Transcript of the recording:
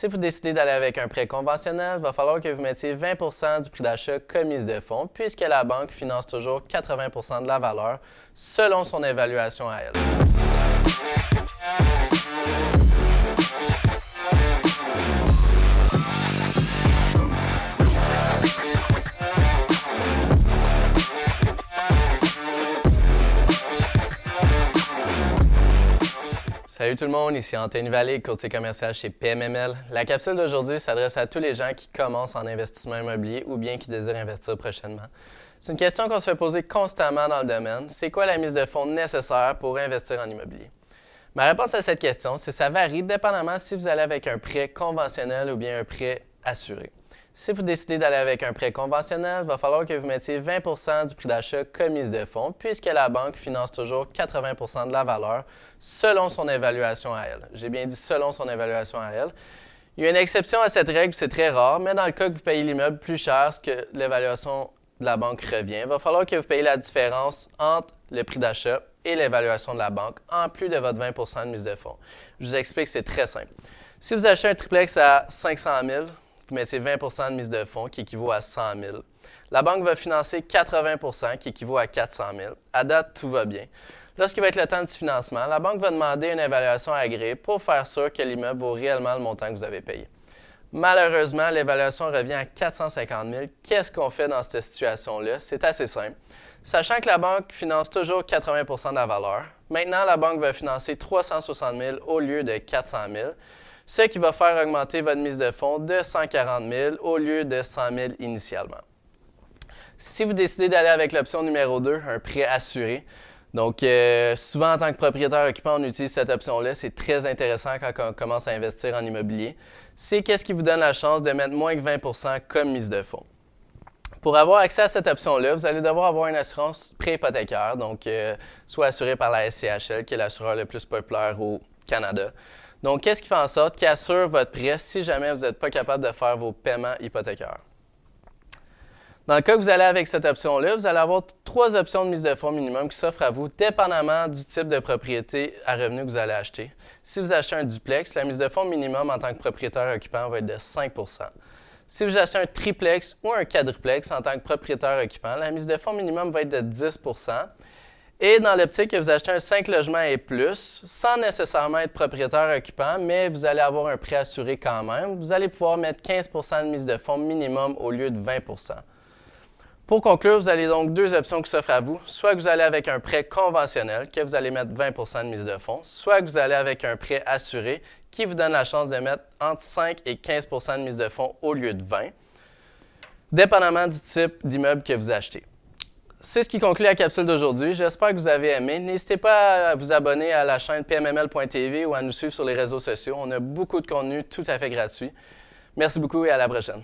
Si vous décidez d'aller avec un prêt conventionnel, il va falloir que vous mettiez 20% du prix d'achat comme mise de fonds, puisque la banque finance toujours 80% de la valeur selon son évaluation à elle. Salut tout le monde, ici Anthony Vallée, courtier commercial chez PMML. La capsule d'aujourd'hui s'adresse à tous les gens qui commencent en investissement immobilier ou bien qui désirent investir prochainement. C'est une question qu'on se fait poser constamment dans le domaine. C'est quoi la mise de fonds nécessaire pour investir en immobilier? Ma réponse à cette question, c'est que ça varie dépendamment si vous allez avec un prêt conventionnel ou bien un prêt assuré. Si vous décidez d'aller avec un prêt conventionnel, il va falloir que vous mettiez 20% du prix d'achat comme mise de fonds, puisque la banque finance toujours 80% de la valeur selon son évaluation à elle. J'ai bien dit selon son évaluation à elle. Il y a une exception à cette règle, c'est très rare, mais dans le cas que vous payez l'immeuble plus cher que l'évaluation de la banque revient, il va falloir que vous payiez la différence entre le prix d'achat et l'évaluation de la banque, en plus de votre 20% de mise de fonds. Je vous explique, c'est très simple. Si vous achetez un triplex à 500 000, vous mettez 20% de mise de fonds qui équivaut à 100 000. La banque va financer 80% qui équivaut à 400 000. À date, tout va bien. Lorsqu'il va être le temps du financement, la banque va demander une évaluation agréée pour faire sûr que l'immeuble vaut réellement le montant que vous avez payé. Malheureusement, l'évaluation revient à 450 000. Qu'est-ce qu'on fait dans cette situation-là? C'est assez simple. Sachant que la banque finance toujours 80% de la valeur, maintenant la banque va financer 360 000 au lieu de 400 000 ce qui va faire augmenter votre mise de fonds de 140 000 au lieu de 100 000 initialement. Si vous décidez d'aller avec l'option numéro 2, un prêt assuré, donc euh, souvent en tant que propriétaire occupant, on utilise cette option-là. C'est très intéressant quand on commence à investir en immobilier. C'est qu'est-ce qui vous donne la chance de mettre moins que 20% comme mise de fonds. Pour avoir accès à cette option-là, vous allez devoir avoir une assurance pré-hypothécaire, donc euh, soit assurée par la SCHL, qui est l'assureur le plus populaire au Canada, donc, qu'est-ce qui fait en sorte qu'il assure votre prêt si jamais vous n'êtes pas capable de faire vos paiements hypothécaires? Dans le cas que vous allez avec cette option-là, vous allez avoir trois options de mise de fonds minimum qui s'offrent à vous, dépendamment du type de propriété à revenu que vous allez acheter. Si vous achetez un duplex, la mise de fonds minimum en tant que propriétaire occupant va être de 5% Si vous achetez un triplex ou un quadruplex en tant que propriétaire occupant, la mise de fonds minimum va être de 10 et dans l'optique que vous achetez un 5 logements et plus, sans nécessairement être propriétaire occupant, mais vous allez avoir un prêt assuré quand même, vous allez pouvoir mettre 15% de mise de fonds minimum au lieu de 20% Pour conclure, vous avez donc deux options qui s'offrent à vous. Soit que vous allez avec un prêt conventionnel, que vous allez mettre 20% de mise de fonds, soit que vous allez avec un prêt assuré, qui vous donne la chance de mettre entre 5 et 15% de mise de fonds au lieu de 20, dépendamment du type d'immeuble que vous achetez c'est ce qui conclut la capsule d'aujourd'hui. J'espère que vous avez aimé. N'hésitez pas à vous abonner à la chaîne pmml.tv ou à nous suivre sur les réseaux sociaux. On a beaucoup de contenu tout à fait gratuit. Merci beaucoup et à la prochaine.